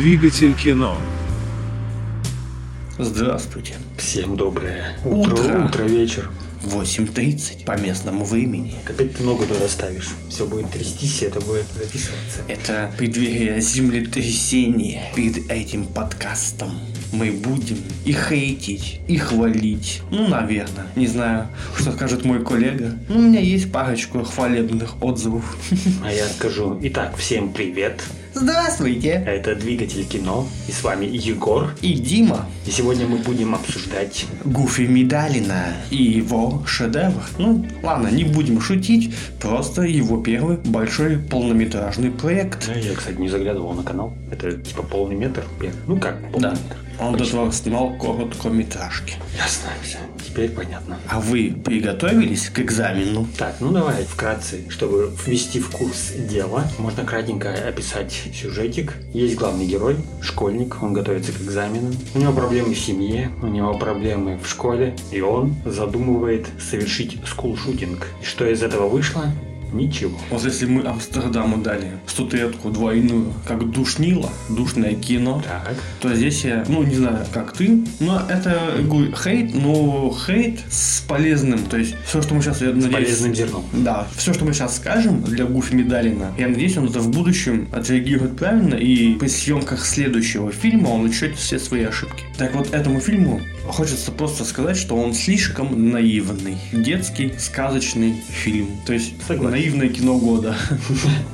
Двигатель кино. Здравствуйте. Всем доброе утро, Утро. утро, вечер. 8.30 по местному времени. Опять ты ногу туда ставишь. Все будет трястись, и это будет записываться. Это преддверие землетрясения. Перед этим подкастом мы будем и хейтить, и хвалить. Ну, наверное. Не знаю, что скажет мой коллега. Ну, у меня есть парочку хвалебных отзывов. А я скажу. Итак, всем привет. Здравствуйте. Это Двигатель кино. И с вами Егор. И Дима. И сегодня мы будем обсуждать... Гуфи Медалина и его шедевр. Ну, ладно, не будем шутить, просто его первый большой полнометражный проект. Я, кстати, не заглядывал на канал. Это типа полный метр. Ну как, полный Да. метр. Он до этого снимал короткометражки. Ясно, все. Теперь понятно. А вы приготовились к экзамену? Так, ну давай вкратце, чтобы ввести в курс дела, можно кратенько описать сюжетик. Есть главный герой, школьник, он готовится к экзаменам. У него проблемы в семье, у него проблемы в школе, и он задумывает совершить скулшутинг. И что из этого вышло? Ничего. Вот если мы Амстердаму дали статуэтку двойную, как душнило, душное кино, Так. то здесь я, ну, не знаю, как ты, но это говорю, хейт, но хейт с полезным. То есть все, что мы сейчас, я С надеюсь... полезным зерном. Да, все, что мы сейчас скажем для Гуфи Медалина, я надеюсь, он это в будущем отреагирует правильно, и при съемках следующего фильма он учтет все свои ошибки. Так вот, этому фильму хочется просто сказать, что он слишком наивный. Детский, сказочный фильм. То есть, Согласен. Наивное кино года.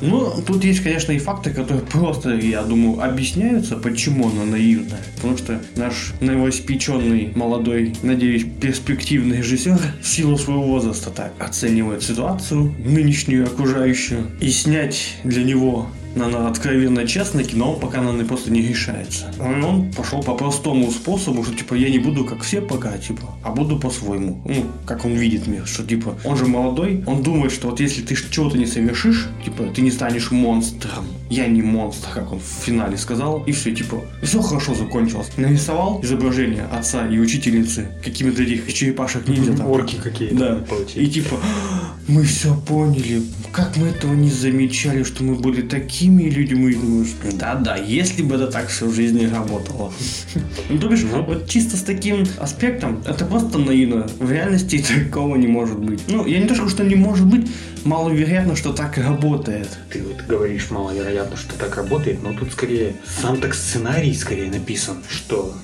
Ну, тут есть, конечно, и факты, которые просто, я думаю, объясняются, почему оно наивное. Потому что наш новоиспеченный, молодой, надеюсь, перспективный режиссер в силу своего возраста так оценивает ситуацию, нынешнюю окружающую, и снять для него на откровенно честное кино, пока, наверное, просто не решается. И он пошел по простому способу, что, типа, я не буду как все пока, типа, а буду по-своему. Ну, как он видит мир, что, типа, он же молодой, он думает, что вот если ты чего-то не совершишь, типа, ты не станешь монстром. Я не монстр, как он в финале сказал, и все, типа, все хорошо закончилось. Нарисовал изображение отца и учительницы какими-то этих черепашек ниндзя там. Орки какие-то Да. И типа, мы все поняли. Как мы этого не замечали, что мы были такими людьми? Думаешь, да-да, если бы это так все в жизни работало. Ну, то бишь, Ну. вот чисто с таким аспектом, это просто наивно. В реальности такого не может быть. Ну, я не то что не может быть, маловероятно, что так и работает. Ты вот говоришь, маловероятно, что так работает, но тут скорее сам так сценарий скорее написан, что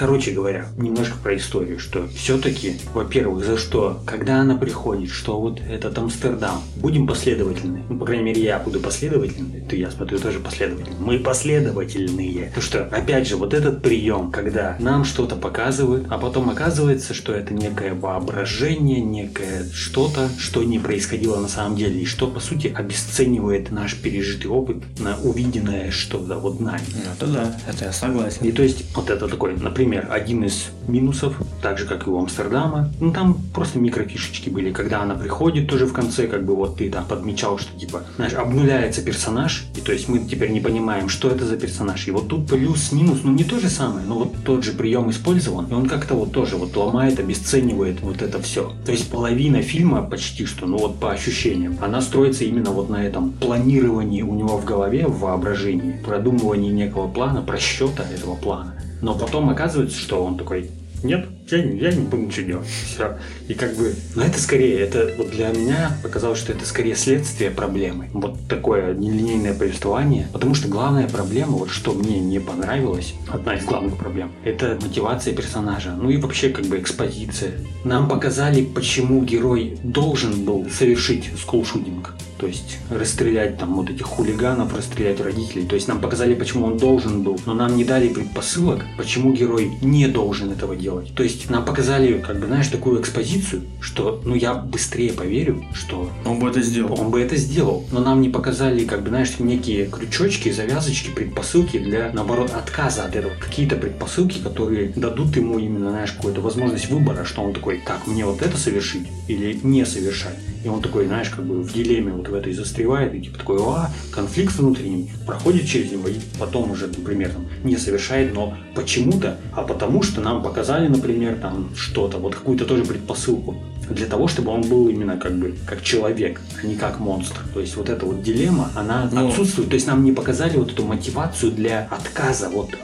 Короче говоря, немножко про историю, что все-таки, во-первых, за что, когда она приходит, что вот этот Амстердам, будем последовательны, ну, по крайней мере, я буду последовательный, то я смотрю тоже последовательный, мы последовательные. Потому что, опять же, вот этот прием, когда нам что-то показывают, а потом оказывается, что это некое воображение, некое что-то, что не происходило на самом деле, и что, по сути, обесценивает наш пережитый опыт на увиденное что-то вот нами. Это да, это я согласен. И то есть вот это такой, например, один из минусов, так же как и у Амстердама. Ну там просто микрофишечки были, когда она приходит тоже в конце, как бы вот ты там подмечал, что типа, знаешь, обнуляется персонаж, и то есть мы теперь не понимаем, что это за персонаж. И вот тут плюс-минус, ну не то же самое, но вот тот же прием использован, и он как-то вот тоже вот ломает, обесценивает вот это все. То есть половина фильма почти что, ну вот по ощущениям, она строится именно вот на этом планировании у него в голове, в воображении, продумывании некого плана, просчета этого плана. Но потом оказывается, что он такой, нет, я, я не буду ничего делать. Все. И как бы, но это скорее, это вот для меня показалось, что это скорее следствие проблемы. Вот такое нелинейное повествование. Потому что главная проблема, вот что мне не понравилось, одна из главных проблем, это мотивация персонажа. Ну и вообще как бы экспозиция. Нам показали, почему герой должен был совершить скулшутинг. То есть расстрелять там вот этих хулиганов, расстрелять родителей. То есть нам показали, почему он должен был, но нам не дали предпосылок, почему герой не должен этого делать. То есть нам показали, как бы, знаешь, такую экспозицию, что, ну, я быстрее поверю, что Он бы это сделал. он бы это сделал. Но нам не показали, как бы, знаешь, некие крючочки, завязочки, предпосылки для, наоборот, отказа от этого. Какие-то предпосылки, которые дадут ему именно, знаешь, какую-то возможность выбора, что он такой, так, мне вот это совершить или не совершать. И он такой, знаешь, как бы в дилемме вот в этой застревает, и типа такой, а, конфликт внутренний, проходит через него, и потом уже, например, там, не совершает, но почему-то, а потому что нам показали, например, там что-то, вот какую-то тоже предпосылку для того, чтобы он был именно как бы как человек, а не как монстр. То есть вот эта вот дилемма, она Ну. отсутствует. То есть нам не показали вот эту мотивацию для отказа вот от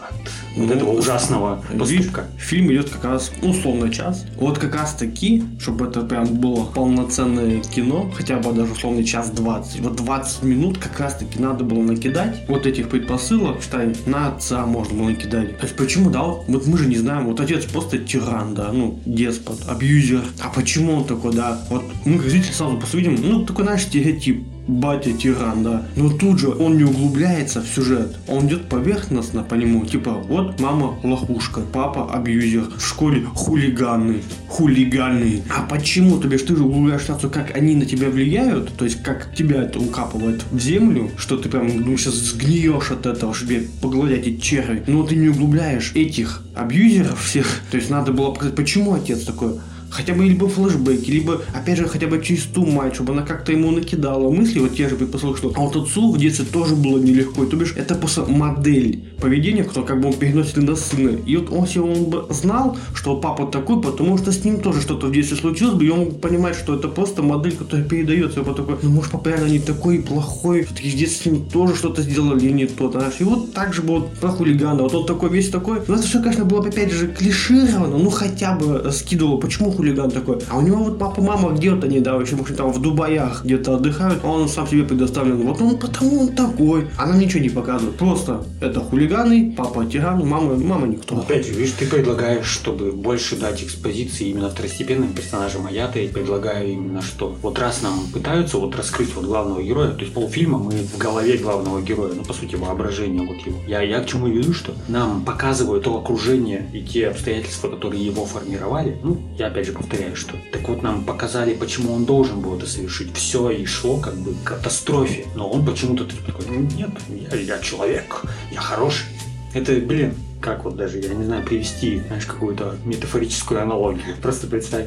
вот Ну, этого ужасного поступка. фильм идет как раз условно час. Вот как раз таки, чтобы это прям было полноценное кино, хотя бы даже условно час 20. Вот 20 минут как раз таки надо было накидать вот этих предпосылок, считай, на отца можно было накидать. То есть почему, да, вот, вот мы же не знаем, вот отец просто тиран, да, ну, деспот, абьюзер. А почему он такой, да, вот мы как зрители сразу просто видим, ну, такой, знаешь, стереотип батя тиран, да. Но тут же он не углубляется в сюжет. Он идет поверхностно по нему. Типа, вот мама лохушка, папа абьюзер, в школе хулиганы, хулиганы. А почему? То бишь ты же углубляешься как они на тебя влияют, то есть как тебя это укапывает в землю, что ты прям ну, сейчас сгниешь от этого, чтобы тебе погладять эти черви. Но ты не углубляешь этих абьюзеров всех. То есть надо было показать, почему отец такой. Хотя бы либо флешбеки, либо, опять же, хотя бы через ту мать, чтобы она как-то ему накидала мысли, вот те же предпосылки, что а вот отцу в детстве тоже было нелегко. И, то бишь, это просто модель поведения, которую как бы он переносит на сына. И вот он, если он бы знал, что папа такой, потому что с ним тоже что-то в детстве случилось бы, и он мог понимать, что это просто модель, которая передается. И он такой, ну, может, папа реально не такой плохой, все-таки в детстве с ним тоже что-то сделали, и не то, знаешь. И вот так же было про хулигана. Вот он такой весь такой. Ну, это все, конечно, было бы, опять же, клишировано, ну, хотя бы скидывало, почему хулиган такой. А у него вот папа, мама где-то они, да, вообще, может, там в Дубаях где-то отдыхают, а он сам себе предоставлен. Вот он потому он такой. А нам ничего не показывают. Просто это хулиганы, папа тиран, мама, мама никто. Опять же, видишь, ты предлагаешь, чтобы больше дать экспозиции именно второстепенным персонажам, а я-то предлагаю именно что. Вот раз нам пытаются вот раскрыть вот главного героя, то есть полфильма мы в голове главного героя, ну, по сути, воображение вот его. Я, я к чему веду, что нам показывают то окружение и те обстоятельства, которые его формировали. Ну, я опять же повторяю, что так вот нам показали, почему он должен был это совершить. Все и шло как бы к катастрофе. Но он почему-то такой, «Ну, нет, я, я человек, я хороший. Это, блин, как вот даже, я не знаю, привести, знаешь, какую-то метафорическую аналогию. Просто представь,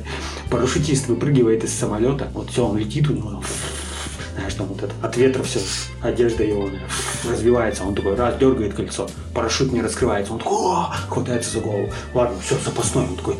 парашютист выпрыгивает из самолета, вот все, он летит у него, знаешь, там вот это, от ветра все, одежда его развивается, он такой раз, дергает кольцо, парашют не раскрывается, он такой, хватается за голову, ладно, все, запасной, он такой,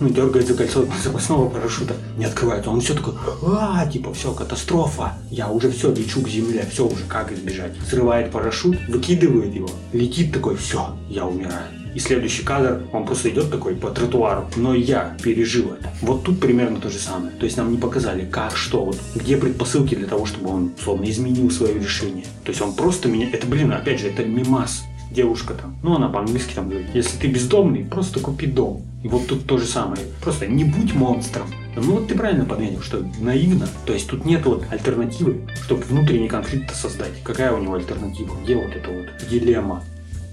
ну, дергает за кольцо запасного парашюта, не открывается, он все такой, а, типа, все, катастрофа, я уже все, лечу к земле, все уже, как избежать, срывает парашют, выкидывает его, летит такой, все, я умираю. И следующий кадр, он просто идет такой по тротуару. Но я пережил это. Вот тут примерно то же самое. То есть нам не показали, как, что, вот, где предпосылки для того, чтобы он, словно, изменил свое решение. То есть он просто меня... Это, блин, опять же, это мимас. Девушка там, ну она по-английски там говорит, если ты бездомный, просто купи дом. И вот тут то же самое. Просто не будь монстром. Ну вот ты правильно подметил, что наивно. То есть тут нет вот альтернативы, чтобы внутренний конфликт создать. Какая у него альтернатива? Где вот эта вот дилемма?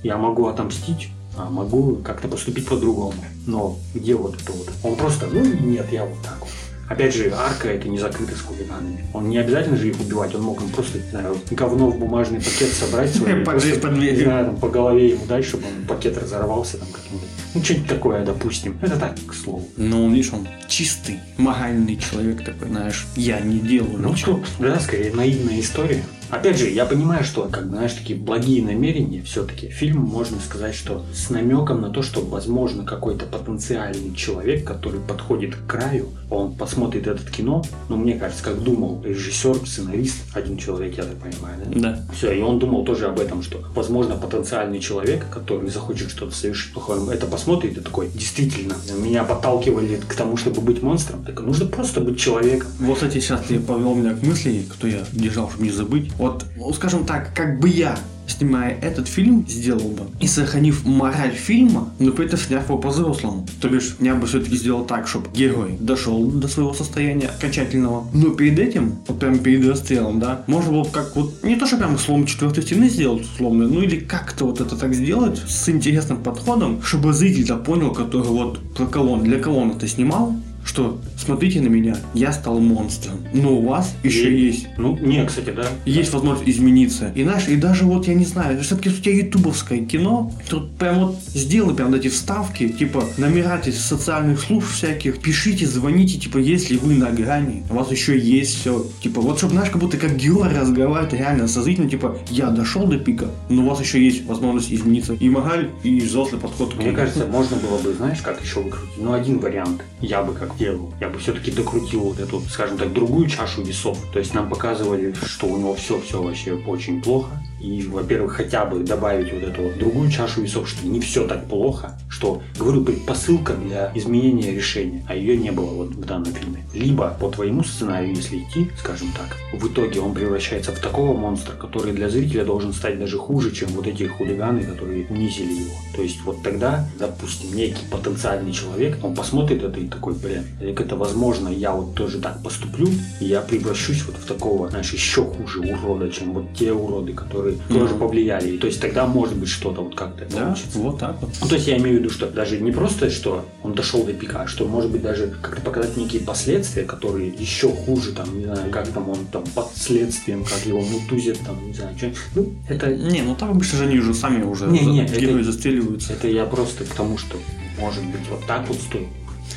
Я могу отомстить, а могу как-то поступить по-другому. Но где вот это вот? Он просто, ну нет, я вот так вот. Опять же, арка это не закрыта с хулиганами. Он не обязательно же их убивать, он мог им просто, не знаю, говно в бумажный пакет собрать свой, Поджечь под не знаю, там, по голове ему дать, чтобы он пакет разорвался там как-нибудь. Ну, что-нибудь такое, допустим. Это так, к слову. Но он, видишь, он чистый, моральный человек такой, знаешь, я не делаю Ну, ничего. что, да, скорее наивная история. Опять же, я понимаю, что, как знаешь, такие благие намерения все-таки. Фильм, можно сказать, что с намеком на то, что, возможно, какой-то потенциальный человек, который подходит к краю, он посмотрит это кино, но мне кажется, как думал режиссер, сценарист, один человек, я так понимаю, да? Да. Все, и он думал тоже об этом, что, возможно, потенциальный человек, который захочет что-то совершить плохое, это посмотрит и такой, действительно, меня подталкивали к тому, чтобы быть монстром, так нужно просто быть человеком. Вот, кстати, сейчас ты повел меня к мысли, кто я держал, чтобы не забыть. Вот, ну, скажем так, как бы я снимая этот фильм, сделал бы. И сохранив мораль фильма, но при этом сняв его по-взрослому. То бишь, я бы все-таки сделал так, чтобы герой дошел до своего состояния окончательного. Но перед этим, вот прям перед расстрелом, да, можно было бы как вот, не то, что прям слом четвертой стены сделать условно, ну или как-то вот это так сделать с интересным подходом, чтобы зритель-то понял, который вот про кого для кого он это снимал, что смотрите на меня, я стал монстром, но у вас еще И- есть Ну, не, кстати, да. есть возможность измениться. И знаешь, и даже вот, я не знаю, все-таки у тебя ютубовское кино, тут прям вот сделай прям эти вставки, типа, с социальных служб всяких, пишите, звоните, типа, если вы на грани, у вас еще есть все. Типа, вот, чтобы, знаешь, как будто как герой разговаривать реально со зрителем, типа, я дошел до пика, но у вас еще есть возможность измениться. И мораль, и взрослый подход. к Мне кажется, можно было бы, знаешь, как еще выкрутить? Ну, один вариант я бы как делал. Я бы все-таки докрутил вот эту, скажем так, другую чашу весов. То есть нам показывали, что у него все-все вообще очень плохо. И, во-первых, хотя бы добавить вот эту вот другую чашу весов, что не все так плохо, что, говорю, предпосылка для изменения решения, а ее не было вот в данном фильме. Либо по твоему сценарию, если идти, скажем так, в итоге он превращается в такого монстра, который для зрителя должен стать даже хуже, чем вот эти хулиганы, которые унизили его. То есть вот тогда, допустим, некий потенциальный человек, он посмотрит это и такой, блин, это возможно, я вот тоже так поступлю, и я превращусь вот в такого, знаешь, еще хуже урода, чем вот те уроды, которые Мгм. тоже повлияли. То есть тогда может быть что-то вот как-то Да, получится. вот так вот. Ну, то есть я имею в виду, что даже не просто, что он дошел до пика, а что может быть даже как-то показать некие последствия, которые еще хуже, там, не знаю, как там он там под следствием, как его мутузят, там, не знаю, что. Ну, это, Не, ну там обычно же они уже сами уже Не, за- не, это- герои застреливаются. это я просто к тому, что может быть вот так вот стоит,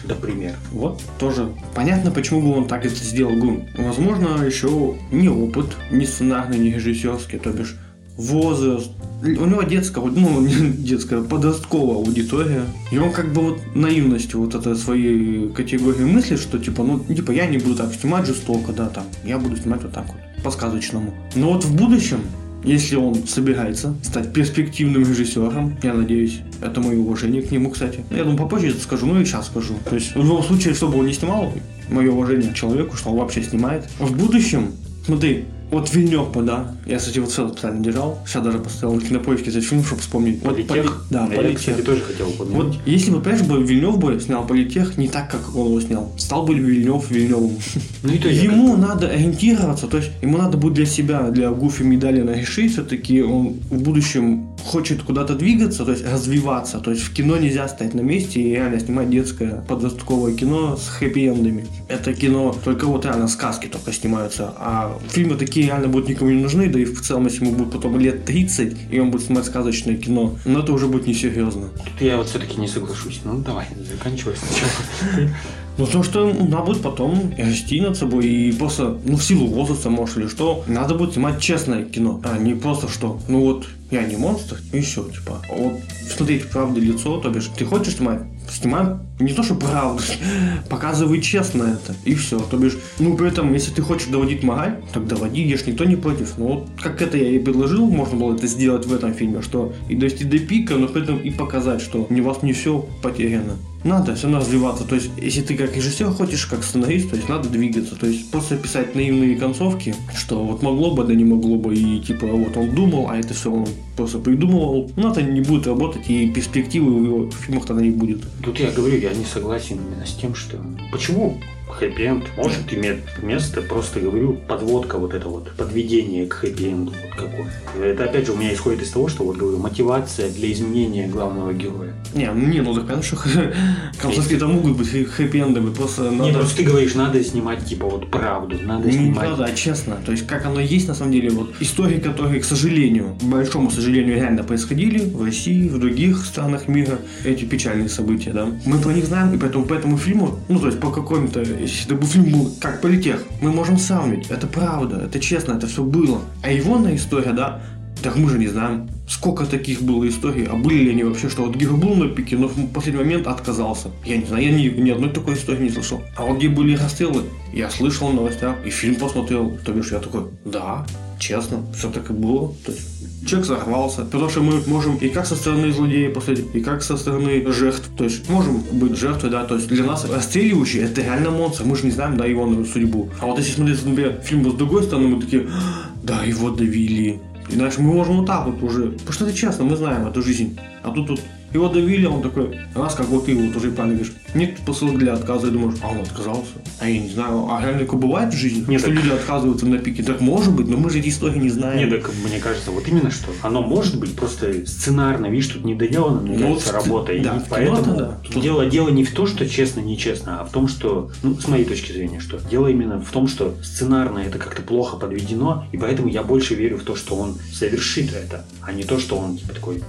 например. Вот тоже понятно, почему бы он так это сделал. Говорю, Возможно, еще не опыт, не сценарный, не режиссерский, то бишь возраст. У него детская, ну, не детская, подростковая аудитория. И он как бы вот наивностью вот этой своей категории мыслит, что типа, ну, типа, я не буду так снимать жестоко, да, там, я буду снимать вот так вот, по-сказочному. Но вот в будущем, если он собирается стать перспективным режиссером, я надеюсь, это мое уважение к нему, кстати. Я думаю, попозже это скажу, ну и сейчас скажу. То есть, в любом случае, чтобы он не снимал, мое уважение к человеку, что он вообще снимает. В будущем, смотри, вот Вильнёв, да, я, кстати, вот все специально держал, сейчас даже поставил на кинопоиске этот фильм, чтобы вспомнить. Вот Политех? Поли- Да, я, Политех. кстати, тоже хотел упомянуть. Вот если бы, понимаешь, бы Вильнев бы снял Политех не так, как он его снял, стал бы Вильнев Вильневым. Ну и то Ему надо ориентироваться, то есть ему надо будет для себя, для Гуфи Медалина решить, все-таки он в будущем хочет куда-то двигаться, то есть развиваться, то есть в кино нельзя стоять на месте и реально снимать детское подростковое кино с хэппи-эндами. Это кино только вот реально сказки только снимаются, а фильмы такие реально будут никому не нужны, да и в целом, если ему будет потом лет 30, и он будет снимать сказочное кино, но это уже будет несерьезно. Тут я вот все-таки не соглашусь. Ну давай, заканчивай сначала. Ну, то, что надо будет потом расти над собой и просто, ну, в силу возраста, может, или что, надо будет снимать честное кино, а не просто что, ну вот, я не монстр, и все, типа. Вот смотреть правде лицо, то бишь, ты хочешь снимать? Снимай не то, что правду, показывай честно это, и все. То бишь, ну, при этом, если ты хочешь доводить мораль, так доводи, ешь никто не против. Ну, вот как это я и предложил, можно было это сделать в этом фильме, что и довести до пика, но при этом и показать, что у вас не все потеряно. Надо все равно развиваться. То есть, если ты как режиссер хочешь, как сценарист, то есть надо двигаться. То есть просто писать наивные концовки, что вот могло бы, да не могло бы, и типа вот он думал, а это все он просто придумывал. Ну, это не будет работать, и перспективы в его фильмах тогда не будет. Тут я говорю, я не согласен именно с тем, что почему хэппи-энд может иметь место, просто говорю, подводка вот это вот, подведение к хэппи-энду вот какое. Это опять же у меня исходит из того, что вот говорю, мотивация для изменения главного героя. Не, ну не, ну так понятно, что концовки там могут быть хэппи-эндовые, просто надо... Не, просто ты говоришь, надо снимать типа вот правду, надо Не снимать. правда, а честно. То есть, как оно есть на самом деле, вот истории, которые, к сожалению, большому сожалению, реально происходили в России, в других странах мира, эти печальные события, да. Мы про них знаем, и поэтому по этому фильму, ну, то есть по какому-то, если это был фильм был как политех, мы можем сравнить. Это правда, это честно, это все было. А его история, да, так мы же не знаем, сколько таких было историй, а были ли они вообще, что вот Гиро был на пике, но в последний момент отказался. Я не знаю, я ни, ни одной такой истории не слышал. А вот где были расстрелы, я слышал в новостях, и фильм посмотрел, то бишь я такой, да, честно, все так и было. То есть человек взорвался, потому что мы можем и как со стороны злодея посмотреть, и как со стороны жертв, то есть можем быть жертвой, да, то есть для нас расстреливающий это реально монстр, мы же не знаем, да, его судьбу. А вот если смотреть, например, фильм с другой стороны, мы такие, «А, да, его довели, и знаешь, мы можем вот так вот уже, потому что это честно, мы знаем эту жизнь. А тут вот Его давили, он такой, раз, как вот ты вот уже правильно говоришь, нет посылок для отказа, и думаешь, а он отказался. А я не знаю, а реально такое бывает в жизни, Нет, что так- люди отказываются на пике? Так может быть, но мы же эти истории не знаем. Не, так мне кажется, вот именно что. Оно может быть просто сценарно, видишь, тут не доделана, мне Ну, вот, работа. да, и поэтому да. тут дело, дело не в том, что честно, нечестно, а в том, что, ну, с моей точки зрения, что дело именно в том, что сценарно это как-то плохо подведено, и поэтому я больше верю в то, что он совершит это, а не то, что он типа такой,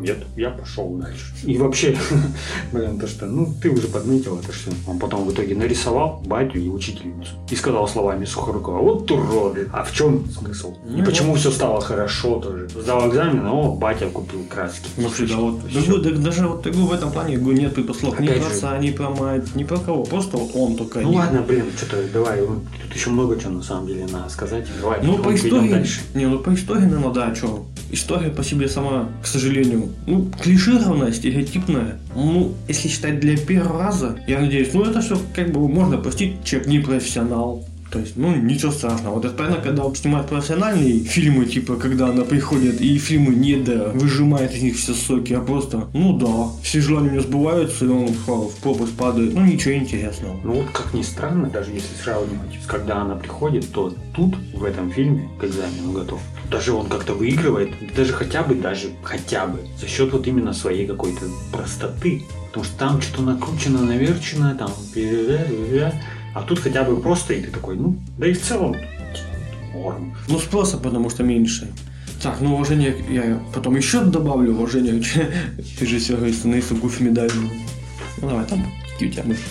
нет, я пошел дальше. И вообще, блин, то, что, ну, ты уже подметил это все. Он потом в итоге нарисовал батю и учительницу. И сказал словами Сухорукова, вот уроды. А в чем смысл? И Ну, почему все стало хорошо тоже? Сдал экзамен, о, батя купил краски. Ну, вот. Да, вот, да, даже вот такой в этом плане говорю, нет предпослов ни про отца, ни про мать, ни про кого. Просто вот он только Ну ладно, блин, что-то давай, ну, тут еще много чего на самом деле надо сказать. Давай, Ну, по истории, не, ну по истории, наверное, да, что. История по себе сама, к сожалению, ну, клишированная, стереотипная. Ну, если считать для первого раза, я надеюсь, ну, это все как бы можно простить, человек не профессионал. То есть, ну, ничего страшного. Вот это понятно, когда снимают профессиональные фильмы, типа, когда она приходит, и фильмы не да, выжимает из них все соки, а просто, ну да, все желания у него сбываются, и он в пропасть падает. Ну, ничего интересного. Ну вот как ни странно, даже если сравнивать, когда она приходит, то тут, в этом фильме, к экзамену готов, даже он как-то выигрывает, даже хотя бы, даже хотя бы, за счет вот именно своей какой-то простоты. Потому что там что-то накручено, наверчено, там, а тут хотя бы просто, и ты такой, ну, да и в целом, норм. Ну, спроса, потому что меньше. Так, ну уважение, я потом еще добавлю уважение к режиссеру и сценаристу Гуфи медаль. Ну давай там, какие у тебя мысли?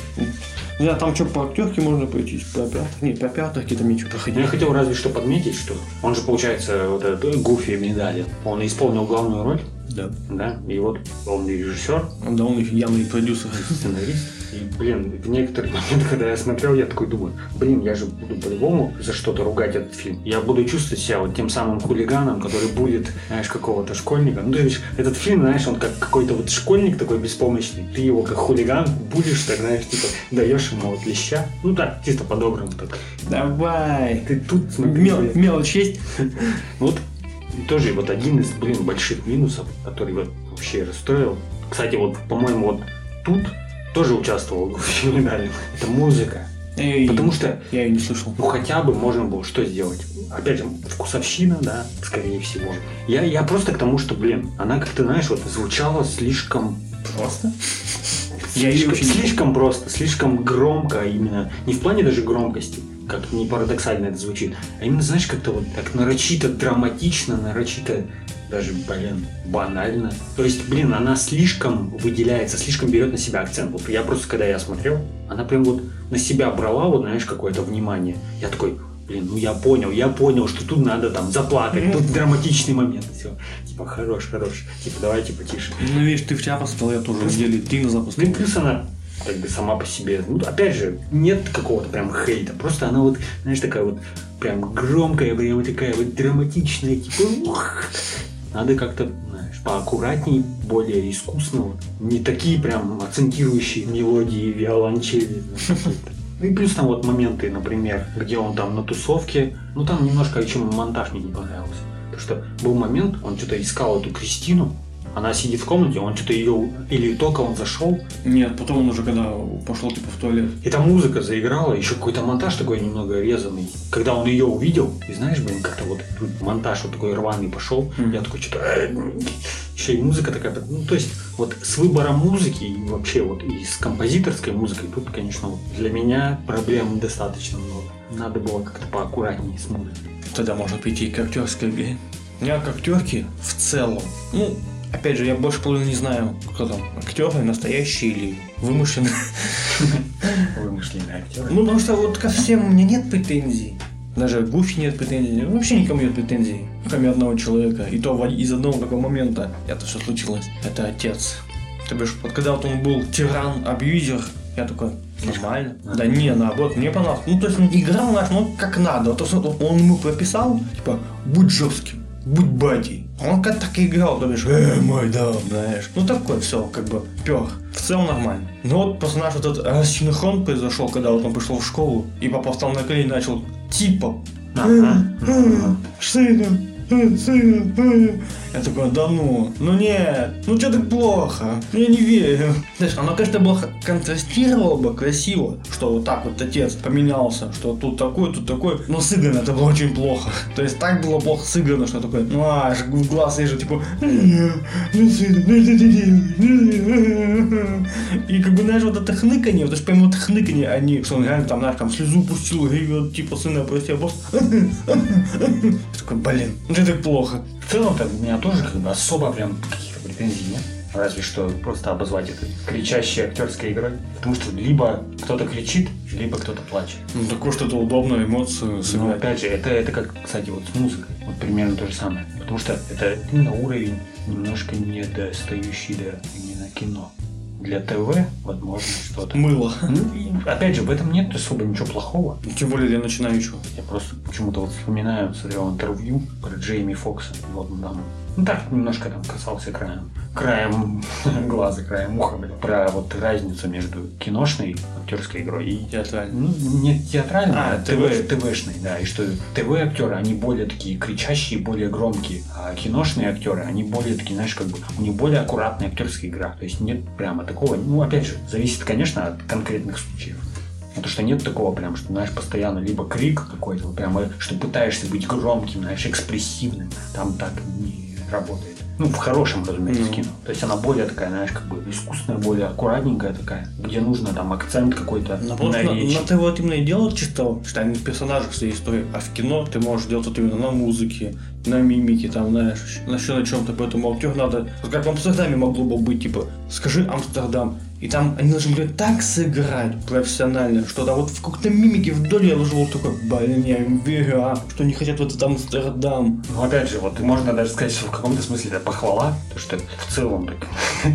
Не знаю, там что по актерке можно пройтись, по операторке? Нет, по операторке там нечего Ну. Я хотел разве что подметить, что он же, получается, вот этот Гуфи медали, он исполнил главную роль, Да. да, и вот он и режиссер, Да, он еще явный продюсер. сценарист. И, блин, в некоторые моменты, когда я смотрел, я такой думаю, блин, я же буду по-любому за что-то ругать этот фильм. Я буду чувствовать себя вот тем самым хулиганом, который будет, знаешь, какого-то школьника. Ну, то есть, этот фильм, знаешь, он как какой-то вот школьник такой беспомощный. Ты его как хулиган будешь, так, знаешь, типа, даешь ему вот леща. Ну, так, чисто по-доброму так. Давай. Ты тут, смотри, Мел- мелочь есть? Вот и тоже вот один из, блин, больших минусов, который вот вообще расстроил. Кстати, вот, по-моему, вот тут тоже участвовал в медали. Это музыка. Её- Потому что, Я ее не слышал. ну, хотя бы можно было что сделать. Опять же, вкусовщина, да, скорее всего. Я, я просто к тому, что, блин, она как-то, знаешь, вот звучала слишком Просто? Я слишком, очень- слишком просто, слишком громко именно. Не в плане даже громкости, как не парадоксально это звучит, а именно, знаешь, как-то вот так нарочито, драматично, нарочито даже, блин, банально. То есть, блин, она слишком выделяется, слишком берет на себя акцент. Вот я просто, когда я смотрел, она прям вот на себя брала, вот, знаешь, какое-то внимание. Я такой, блин, ну я понял, я понял, что тут надо там заплакать, тут драматичный момент. Все, типа, хорош, хорош. Типа, давайте потише. Ну, видишь, ты вчера посмотрел, я тоже недели три назад Ну и посмотрел. плюс она как бы сама по себе, ну опять же, нет какого-то прям хейта, просто она вот, знаешь, такая вот прям громкая, прям такая вот драматичная, типа, ух. Надо как-то, знаешь, поаккуратней, более искусно, вот. не такие прям акцентирующие мелодии виолончели. Ну и плюс там вот моменты, например, где он там на тусовке, ну там немножко еще монтаж мне не понравился. Потому что был момент, он что-то искал эту Кристину, она сидит в комнате, он что-то ее, или только он зашел, Нет, потом он уже когда пошел типа в туалет. и там музыка заиграла, еще какой-то монтаж такой немного резанный. Когда он ее увидел, и знаешь, блин, как-то вот монтаж вот такой рваный пошел, Мгм. я такой что-то... Еще и музыка такая, ну то есть вот с выбором музыки и вообще вот и с композиторской музыкой тут, конечно, вот для меня проблем достаточно много. Надо было как-то поаккуратнее с музыкой. Тогда можно перейти к актерской игре. Я к актерке в целом. Ну, опять же, я больше половины не знаю, кто там, актеры, настоящие или вымышленные. Вымышленные актеры. Ну, потому что вот ко всем у меня нет претензий. Даже Гуфи нет претензий. Вообще никому нет претензий. Кроме одного человека. И то из одного такого момента. Это что случилось. Это отец. То бишь, вот когда вот он был тиран, абьюзер, я такой, нормально. Да не, наоборот, мне понравилось. Ну, то есть он играл, знаешь, ну, как надо. Вот, то есть вот он ему прописал, типа, будь жестким, будь батей. Он как так играл, то бишь, э, мой дом, знаешь. Ну, такое все, как бы, пер. В целом нормально. Но вот персонаж вот этот рассинхрон произошел, когда вот он пришел в школу, и папа встал на колени и начал, типа, Ага. «Э, э, сына, э, сын, э». Я такой, да ну, ну нет, ну что так плохо, я не верю. Знаешь, оно, конечно, было контрастировало бы красиво, что вот так вот отец поменялся, что тут такой, тут такой, но сыграно это было очень плохо. То есть так было плохо сыграно, что такое, ну аж в глаз же типа? И как бы, знаешь, вот это хныканье, вот это прям вот хныканье, они, что он реально там, знаешь, там слезу пустил, ревет, типа, сына, прости, а босс. Такой, блин, ну это так плохо. В целом-то у меня тоже как бы особо прям каких-то претензий нет. Разве что просто обозвать это кричащей актерской игрой. Потому что либо кто-то кричит, либо кто-то плачет. Ну, такое что-то удобное, эмоции Но сыграть. опять же, это, это как, кстати, вот с музыкой. Вот примерно то же самое. Потому что это именно уровень немножко не достающий до именно кино. Для ТВ, возможно, что-то. Мыло. Ну, и, опять же, в этом нет особо ничего плохого. Тем более для начинающего. Я просто почему-то вот вспоминаю, смотрел интервью про Джейми Фокса. Вот он там, ну так, немножко там касался краем, краем глаза, краем уха, блин, про вот разницу между киношной актерской игрой и Театрально. ну, не театральной, А, а, ТВ, ТВшной, да, и что ТВ-актеры, они более такие кричащие, более громкие, а киношные актеры, они более такие, знаешь, как бы, у них более аккуратная актерская игра, то есть нет прямо такого, ну, опять же, зависит, конечно, от конкретных случаев. Потому что нет такого прям, что, знаешь, постоянно либо крик какой-то, вот прямо, что пытаешься быть громким, знаешь, экспрессивным. Там так не работает. Ну, в хорошем, разумеется, Ну. кино. То есть она более такая, знаешь, как бы искусственная, более аккуратненькая такая, где нужно там акцент какой-то На, на, речи. на ТВ вот именно и делают чисто, что они в персонажах своей истории, а в кино ты можешь делать это именно на музыке, на мимике, там, знаешь, на еще на чем-то, поэтому актер надо, вот как в Амстердаме могло бы быть, типа, скажи Амстердам, и там они должны были так сыграть профессионально, что там вот в какой-то мимике вдоль я ложил вот такой, блин, я им верю, а, что они хотят в этот Амстердам. Ну, опять же, вот можно даже сказать, что в каком-то смысле это похвала, то что в целом так,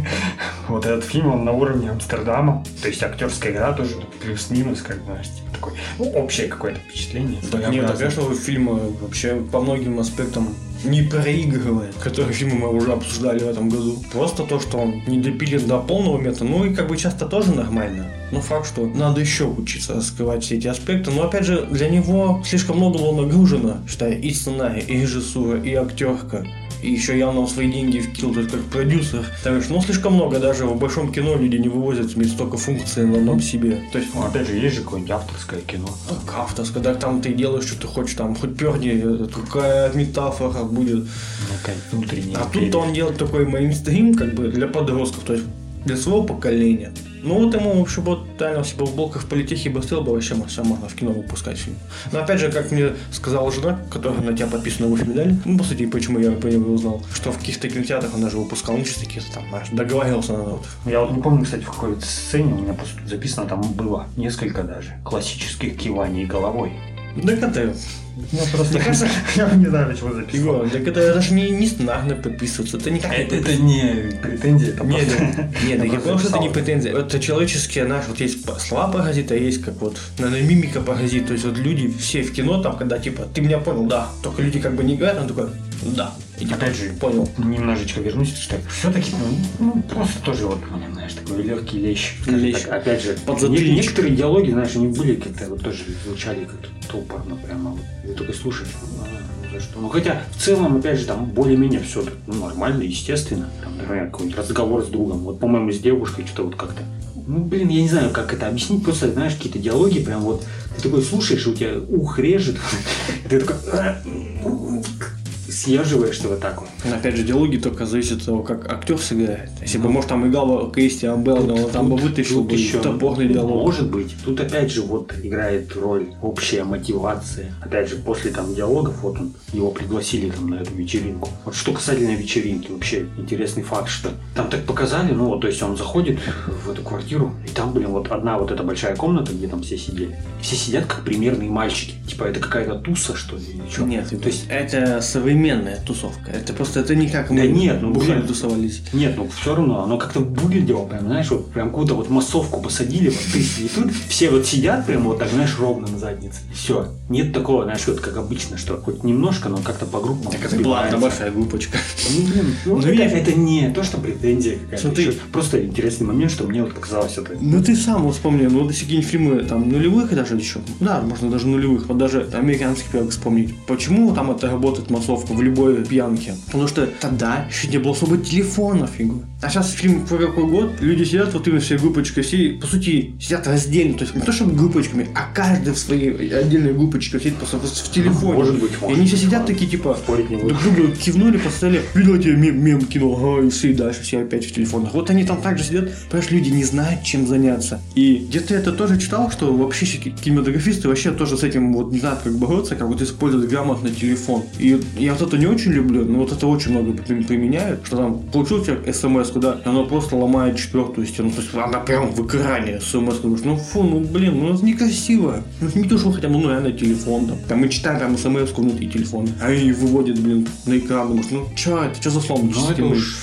вот этот фильм, он на уровне Амстердама, то есть актерская игра тоже плюс-минус, как знаешь, типа такой, ну, общее какое-то впечатление. Так нет, так, конечно, фильм вообще по многим аспектам не проигрывает, которые фильмы мы уже обсуждали в этом году. Просто то, что он не допилен до полного метра, ну и как бы часто тоже нормально. Но факт, что надо еще учиться раскрывать все эти аспекты. Но опять же, для него слишком много было нагружено, считая и сценарий, и режиссура, и актерка. И еще явно он свои деньги вкинул, то есть как продюсер. Так что, ну, слишком много даже в большом кино люди не вывозят иметь столько функций на одном себе. То есть, Ну, опять же, есть же какое-нибудь авторское кино. как автор, когда там ты делаешь, что ты хочешь, там, хоть перни, э, какая метафора будет. Ну, внутренняя А тут он делает такой мейнстрим, как бы, для подростков, то есть для своего поколения. Ну в общем, вот реально, бы в блоках в политехе бы стоял бы, вообще все можно в кино выпускать фильм. Но опять же, как мне сказала жена, которая на тебя подписана в медаль, ну, по сути, почему я по узнал, что в каких-то кинотеатрах он даже выпускал, ну, чисто какие-то там, знаешь, договаривался на вот. Я вот не помню, кстати, в какой сцене, у меня записано, там было несколько даже классических киваний головой. Это, Ну, просто, Мне кажется, я не знаю, почему записал. Егор, так это даже не, не надо подписываться, это не Это, это не претензия, это Нет, просто... нет, я просто понял, что это не претензия. Это человеческие, знаешь, вот есть слова паразит, а есть как вот, наверное, мимика паразит. То есть вот люди все в кино, там, когда типа, ты меня понял, да. Только люди как бы не говорят, он такой, да. И типа, Опять же, понял. немножечко вернусь, что все-таки, ну, ну, просто тоже вот, ну, знаешь, такой легкий лещ. Лещ. так. Опять же, не- некоторые диалоги, знаешь, они были как-то вот тоже звучали как-то топорно прямо. Вот. Ты только слушаешь, ну, ну, за что. Ну, хотя, в целом, опять же, там более-менее все ну, нормально, естественно. Там, например, какой-нибудь разговор с другом. Вот, по-моему, с девушкой что-то вот как-то ну, блин, я не знаю, как это объяснить, просто, знаешь, какие-то диалоги, прям вот, ты такой слушаешь, и у тебя ух режет, и ты такой, «А, съеживаешься вот так вот. Но опять же, диалоги только зависят от того, как актер сыграет. Если бы, может, там играл Кристиан Белл, он там бы вытащил бы еще топорный диалог. Может быть. Тут опять же вот играет роль общая мотивация. Опять же, после там диалогов, вот он, его пригласили там на эту вечеринку. Вот что касательно вечеринки, вообще интересный факт, что там так показали, ну вот, то есть он заходит в эту квартиру, и там, блин, вот одна вот эта большая комната, где там все сидели. Все сидят как примерные мальчики. Типа это какая-то туса, что ли, или что? Нет, то есть это современная тусовка. Это просто, это не как мы Да нет, ну, бухали, блин. тусовались. Нет, ну все равно, оно как-то выглядело, прям, знаешь, вот прям какую-то вот массовку посадили, вот ты и тут все вот сидят прям вот так, знаешь, ровно на заднице. Все. Нет такого, знаешь, вот как обычно, что хоть немножко, но как-то по группам. Так это была большая группочка. Ну, блин, ну, Ну, это, это не то, что претензия какая-то. Смотри. еще Просто интересный момент, что мне вот показалось это. Ну ты сам вот вспомни, ну вот если какие-нибудь фильмы там нулевых даже еще, да, можно даже нулевых, вот даже американский вспомнить. Почему там это работает массовка в любой пьянке. Потому что тогда еще не было особо телефонов, фигу. А сейчас фильм про какой год, люди сидят вот именно все группочкой, все, по сути, сидят раздельно. То есть не то, чтобы группочками, а каждый в своей отдельной группочке сидит просто в, телефоне. Может быть, И может они все сидят ладно. такие, типа, друг другу кивнули, поставили, видел тебе мем, мем кинул, ага, и все, и дальше все опять в телефонах. Вот они там также сидят, понимаешь, люди не знают, чем заняться. И где-то это тоже читал, что вообще кинематографисты вообще тоже с этим вот не знают, как бороться, как вот использовать грамотно телефон. И я вот это не очень люблю, но вот это очень много при- применяют, что там получил у тебя смс да, и оно просто ломает четвертую стену, то есть она прям в экране смс думаешь, ну фу, ну блин, ну это некрасиво. Ну не то, что хотя бы, ну реально телефон там. Там мы читаем там смс внутри телефона, а они выводят, блин, на экран, думаешь, ну чё это, что за слом? Ну, это уж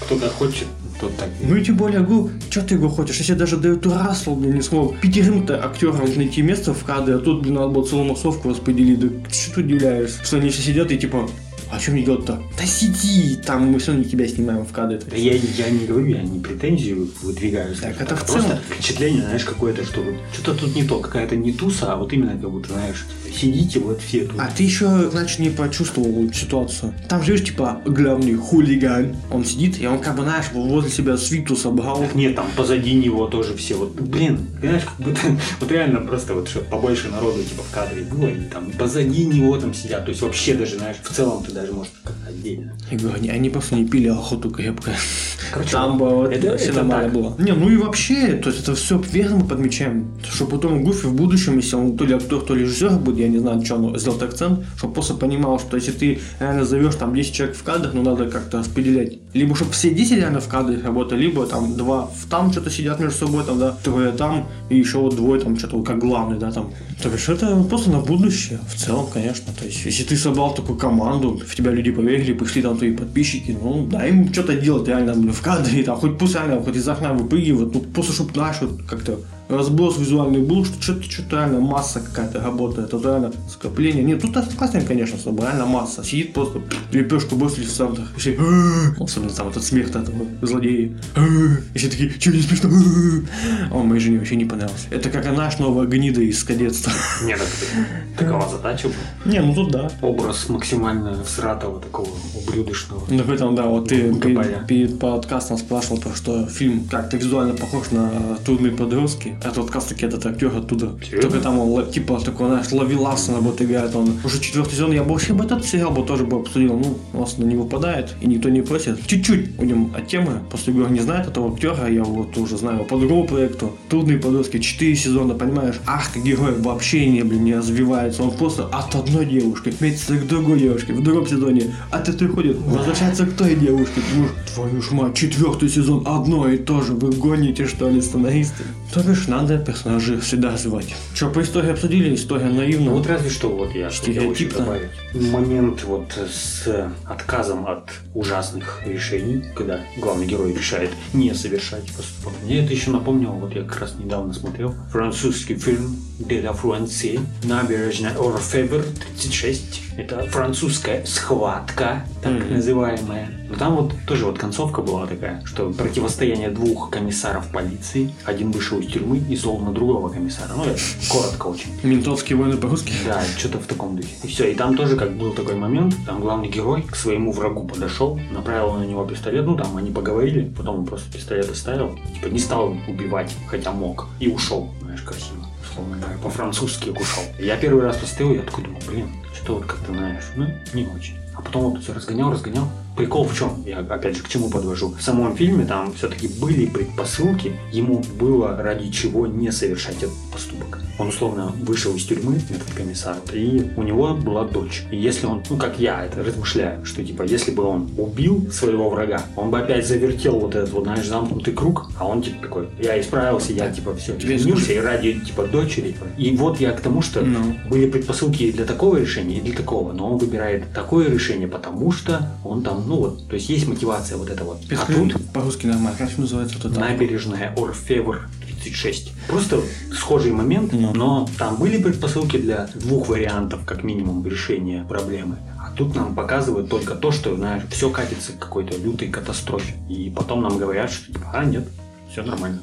кто как хочет, тот так. и- Ну и тем более, говорю, что ты его хочешь? Если даже Дэвид Рассел, блин, не смог пятерым-то актерам найти место в кадре, а тут, блин, надо было целую массовку распределить. Да что ты удивляешься? Что они все сидят и типа, а что мне делать-то? Да сиди, там мы все равно тебя снимаем в кадре. Да я, я не говорю, я не претензию выдвигаю. скажем это в Просто целом. впечатление, знаешь, какое-то, что вот что-то тут не то, какая-то не туса, а вот именно как будто, знаешь, сидите вот все тут. А ты еще, значит, не почувствовал ситуацию. Там же, видишь, типа, главный хулиган. Он сидит, и он как бы, знаешь, возле себя свиту собрал. Так нет, там позади него тоже все вот, блин, знаешь, как будто, вот реально просто вот, чтобы побольше народу, типа, в кадре было, и там позади него там сидят, то есть вообще даже, знаешь, в целом ты даже, может, как-то отдельно. Я говорю, они, они просто не пили охоту крепко. Короче, Там бы вот это- все это нормально так. было. Не, ну и вообще, то есть это все верно мы подмечаем. Что потом Гуфи в будущем, если он то ли актер, то ли режиссер будет, я не знаю, что он сделает акцент, чтобы просто понимал, что если ты реально зовешь там 10 человек в кадрах, ну надо как-то распределять. Либо чтобы все 10 реально в кадре работали, либо там два в там что-то сидят между собой, там, да, трое там, и еще вот двое там что-то вот как главный, да, там. То есть это просто на будущее, в целом, конечно. То есть, если ты собрал такую команду, в тебя люди поверили, пришли там твои подписчики, ну, дай им что-то делать реально блин, в кадре, там, хоть пусть реально, хоть из окна выпрыгивают, ну, просто чтобы, знаешь, вот как-то разброс визуальный был, что что-то, что-то реально масса какая-то работает, это реально скопление. Нет, тут классно, конечно, чтобы реально масса. Сидит просто, лепешку бросили в центр, и все, «А-а-а». особенно там этот смех этого злодея. «А-а-а». И все такие, что не смешно? «А-а-а». Он моей жене вообще не понравился. Это как наш новая гнида из кадетства. Не, так такова задача была. Не, ну тут да. Образ максимально всратого такого ублюдочного. Ну, в этом, да, вот ты Ну, перед, перед подкастом спрашивал, то, что фильм как-то визуально похож на «Трудные подростки». Это вот как раз таки этот актер оттуда. Серьезно? Только там он, типа, такой, знаешь, Лови Лавсона вот играет. Он уже четвертый сезон, я бы вообще бы этот сериал бы тоже бы обсудил. Ну, у нас не выпадает, и никто не просит. Чуть-чуть уйдем от темы. После Егор не знает этого актера, я вот уже знаю его по другому проекту. «Трудные подростки», четыре сезона, понимаешь? Ах, герой вообще не, блин, не развивается. Он просто от одной девушки метится к другой девушке. В другом сезоне от этой ходит, возвращается к той девушке. Твою ж мать, четвертый сезон одно и то же. Вы гоните, что ли, сценаристы? То бишь, надо персонажей всегда развивать. Че, по истории обсудили? История наивна. Ну вот разве что вот я хотел еще добавить. Момент вот с отказом от ужасных решений, когда главный герой решает не совершать поступок. Мне это еще напомнило, вот я как раз недавно смотрел французский фильм «De la Frontière», «Набережная Орфевр 36». Это французская схватка, так Мгм. называемая. Но там вот тоже вот концовка была такая, что противостояние двух комиссаров полиции. Один вышел из тюрьмы и зол на другого комиссара. Ну, это коротко очень. Ментовские войны по-русски. Да, что-то в таком духе. И все, и там тоже как был такой момент, там главный герой к своему врагу подошел, направил на него пистолет, ну там они поговорили, потом он просто пистолет оставил, типа не стал убивать, хотя мог, и ушел, знаешь, красиво. Условно говоря, по-французски ушел. Я первый раз посмотрел, я такой думаю, блин, что вот как-то, знаешь, ну, не очень. А потом вот все разгонял, разгонял. Прикол в чем? Я опять же к чему подвожу? В самом фильме там все-таки были предпосылки, ему было ради чего не совершать этот поступок. Он условно вышел из тюрьмы, этот комиссар, и у него была дочь. И если он, ну как я это размышляю, что типа если бы он убил своего врага, он бы опять завертел вот этот вот, знаешь, замкнутый круг, а он типа такой, я исправился, я типа все, Тебе изменился, и ради типа дочери. И вот я к тому, что Ну. были предпосылки для такого решения, и для такого, но он выбирает такое решение, потому что он там, ну вот, то есть есть мотивация вот эта вот. А Перескажи тут по-русски нормально. Как называется вот это? набережная Орфевр 36. Просто схожий момент, Ну. но там были предпосылки для двух вариантов, как минимум, решения проблемы. А тут нам показывают только то, что, знаешь, все катится к какой-то лютой катастрофе. И потом нам говорят, что типа, а нет, все нормально.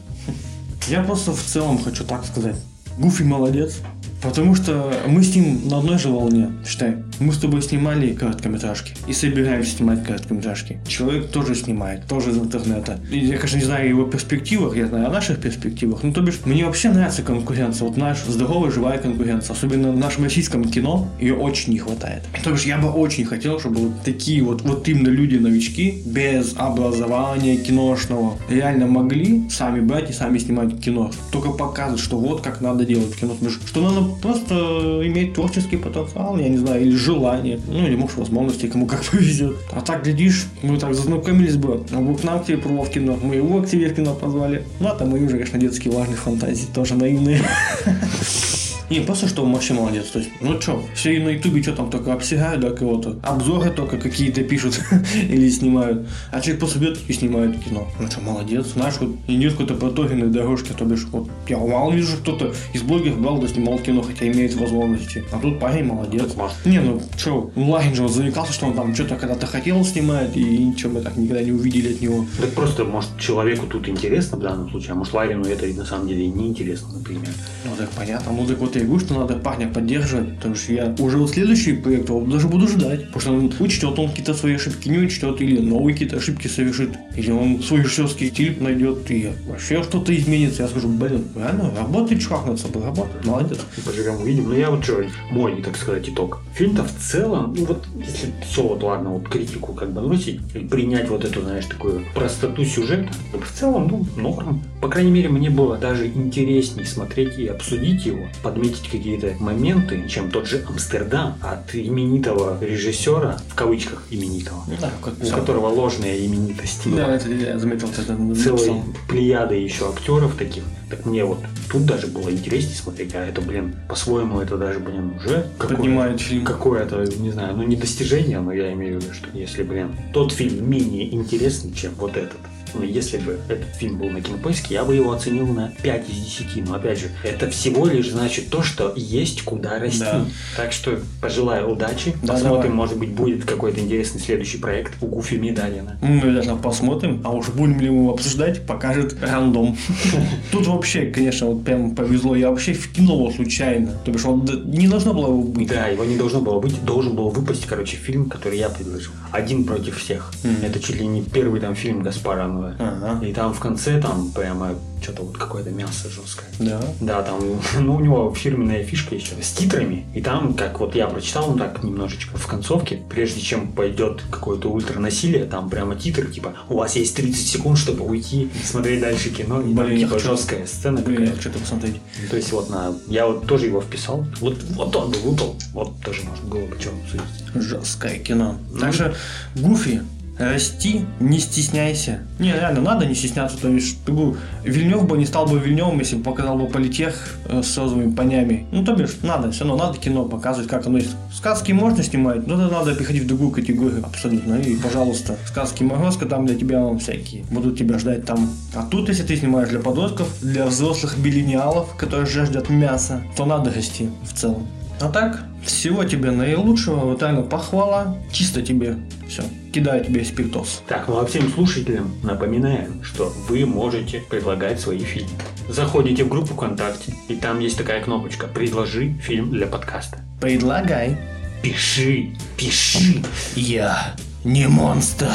Я просто в целом хочу так сказать. Гуфи молодец. Потому что мы с ним на одной же волне, считай. Мы с тобой снимали короткометражки и собираемся снимать короткометражки. Человек тоже снимает, тоже из интернета. И я, конечно, не знаю о его перспективах, я знаю о наших перспективах. Ну, то бишь, мне вообще нравится конкуренция. Вот наш здоровая, живая конкуренция. Особенно в нашем российском кино ее очень не хватает. То бишь, я бы очень хотел, чтобы вот такие вот, вот именно люди-новички, без образования киношного, реально могли сами брать и сами снимать кино. Только показывать, что вот как надо делать кино. Что надо просто иметь творческий потенциал, я не знаю, или желание, ну или может возможности, кому как повезет. А так, глядишь, мы так зазнакомились бы, а вы к нам к тебе в кино, мы его к себе в кино позвали. Ну, а там мы уже, конечно, детские важные фантазии, тоже наивные. Не, просто что он вообще молодец. То есть, ну что, все на ютубе что там только обсягают, да, кого-то. Обзоры только какие-то пишут или снимают. А человек просто берет и снимает кино. Ну что, молодец. Знаешь, вот идет какой-то протоганной дорожке, то бишь, вот я мало вижу, кто-то из блогеров брал да снимал кино, хотя имеет возможности. А тут парень молодец. Не, ну что, Лагин же вот заикался, что он там что-то когда-то хотел снимать, и ничего мы так никогда не увидели от него. Так просто, может, человеку тут интересно в данном случае, а может, Ларину это на самом деле не интересно, например. Ну так понятно. Ну так вот я говорю, что надо парня поддерживать, потому что я уже вот следующий проект даже буду ждать. Потому что он учтет, он какие-то свои ошибки не учтет, или новые какие-то ошибки совершит, или он свой режиссерский стиль найдет, и вообще что-то изменится. Я скажу, блин, реально, работает чувак над собой, работает, молодец. Поживем, увидим. Ну я вот что, мой, так сказать, итог. Фильм-то в целом, ну вот, если все вот ладно, вот критику как бы бросить, принять вот эту, знаешь, такую простоту сюжета, в целом, ну, норм. По крайней мере, мне было даже интереснее смотреть и обсудить его, подметить какие-то моменты, чем тот же Амстердам от именитого режиссера, в кавычках именитого, да, как у которого ложная именитость. Да, это я заметил. Это Целой плеяды еще актеров таких. Так мне вот тут даже было интереснее смотреть, а это, блин, по-своему это даже, блин, уже поднимает фильм. Какое-то, не знаю, ну не достижение, но я имею в виду, что если, блин, тот фильм менее интересный, чем вот этот, если бы этот фильм был на кинопоиске, я бы его оценил на 5 из 10. Но опять же, это всего лишь значит то, что есть куда расти. Да. Так что пожелаю удачи. Да, посмотрим, давай. может быть, будет какой-то интересный следующий проект у Гуфи Медалина. Мы даже посмотрим, а уж будем ли мы его обсуждать, покажет рандом. Тут вообще, конечно, вот прям повезло. Я вообще в кино случайно. То бишь, он не должно было быть. Да, его не должно было быть. Должен был выпасть, короче, фильм, который я предложил. Один против всех. Это чуть ли не первый там фильм Гаспара самое. Ага. И там в конце там прямо что-то вот какое-то мясо жесткое. Да. Да, там, ну, у него фирменная фишка еще с титрами. И там, как вот я прочитал, ну так немножечко в концовке, прежде чем пойдет какое-то ультранасилие, там прямо титры, типа, у вас есть 30 секунд, чтобы уйти и смотреть дальше кино. И там, типа, жесткая сцена Блин, какая что-то посмотреть. Ну, то есть вот на... Я вот тоже его вписал. Вот, вот он бы выпал. Вот тоже можно было бы что обсудить. Жесткое кино. Также Гуфи расти, не стесняйся. Не, реально, надо не стесняться. То есть, ты был Вильнев бы не стал бы Вильневым, если бы показал бы политех э, с розовыми понями. Ну, то бишь, надо, все равно надо кино показывать, как оно есть. Сказки можно снимать, но это надо переходить в другую категорию абсолютно. И, пожалуйста, сказки Морозко там для тебя всякие. Будут тебя ждать там. А тут, если ты снимаешь для подростков, для взрослых билениалов, которые жаждут мяса, то надо расти в целом. А так, всего тебе наилучшего, вот реально похвала, чисто тебе все, кидаю тебе спиртос. Так, ну а всем слушателям напоминаем, что вы можете предлагать свои фильмы. Заходите в группу ВКонтакте, и там есть такая кнопочка «Предложи фильм для подкаста». Предлагай. Пиши, пиши. Я не монстр.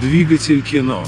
Двигатель кино.